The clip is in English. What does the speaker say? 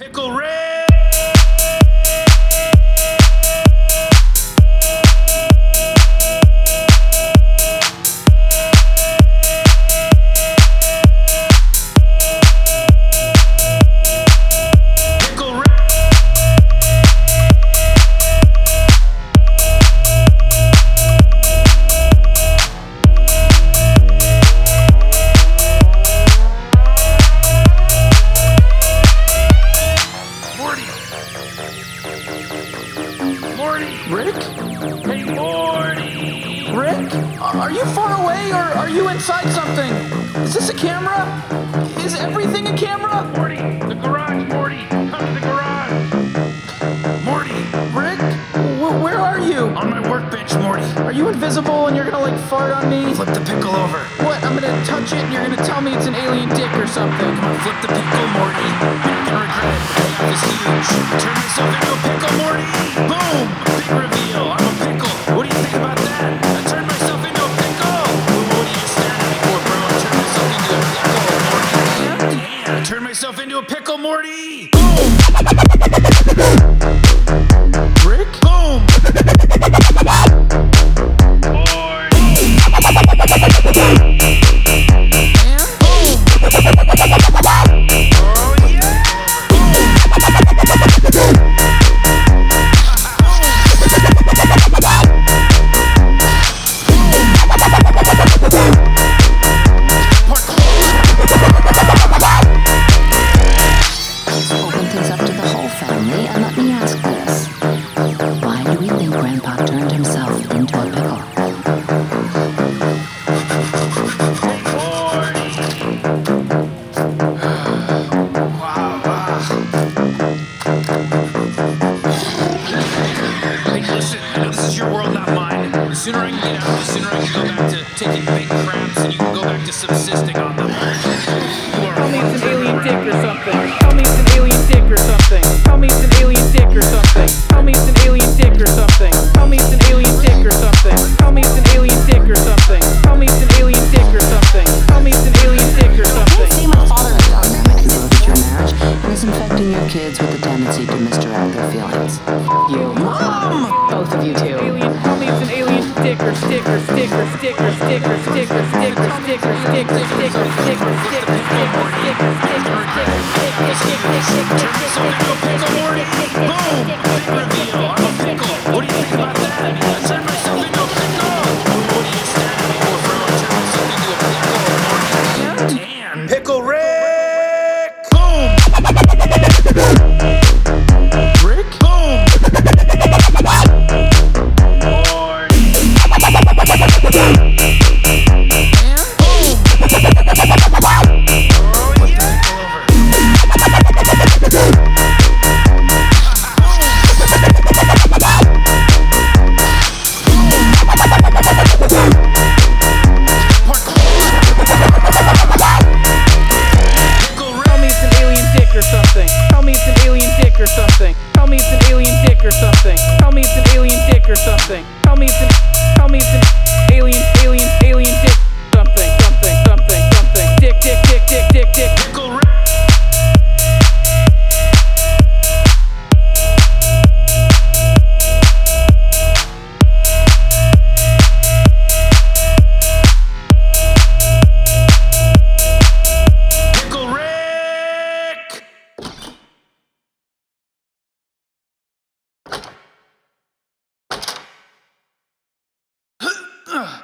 Pickle Rick! Morty! Rick? Hey, Morty! Rick? Are you far away or are you inside something? Is this a camera? Is everything a camera? Morty! The garage, Morty! Come to the garage! Morty! Rick? Wh- where are you? On my workbench, Morty! Are you invisible and you're gonna like fart on me? Flip the pickle over. What? Gonna touch it and you're gonna tell me it's an alien dick or something. Come on, flip the pickle, Morty. You're gonna regret it. Payoff is huge. Turn myself into a pickle, Morty! Boom! Big reveal. I'm a pickle. What do you think about that? I turned myself into a pickle! Well, what are you staring at me for, bro? I turned myself into a pickle, Morty. Damn, I turned myself into a pickle, Morty! Boom! You can go back to subsisting on them. You are Tell me it's an fucking alien dick or infecting your kids with a tendency to misdirect their feelings. You. Mom! Both of you two. Alien, tell me it's an alien dick or stick or stick or stick or stick or stick or stick or stick or stick or stick or stick or stick Ugh.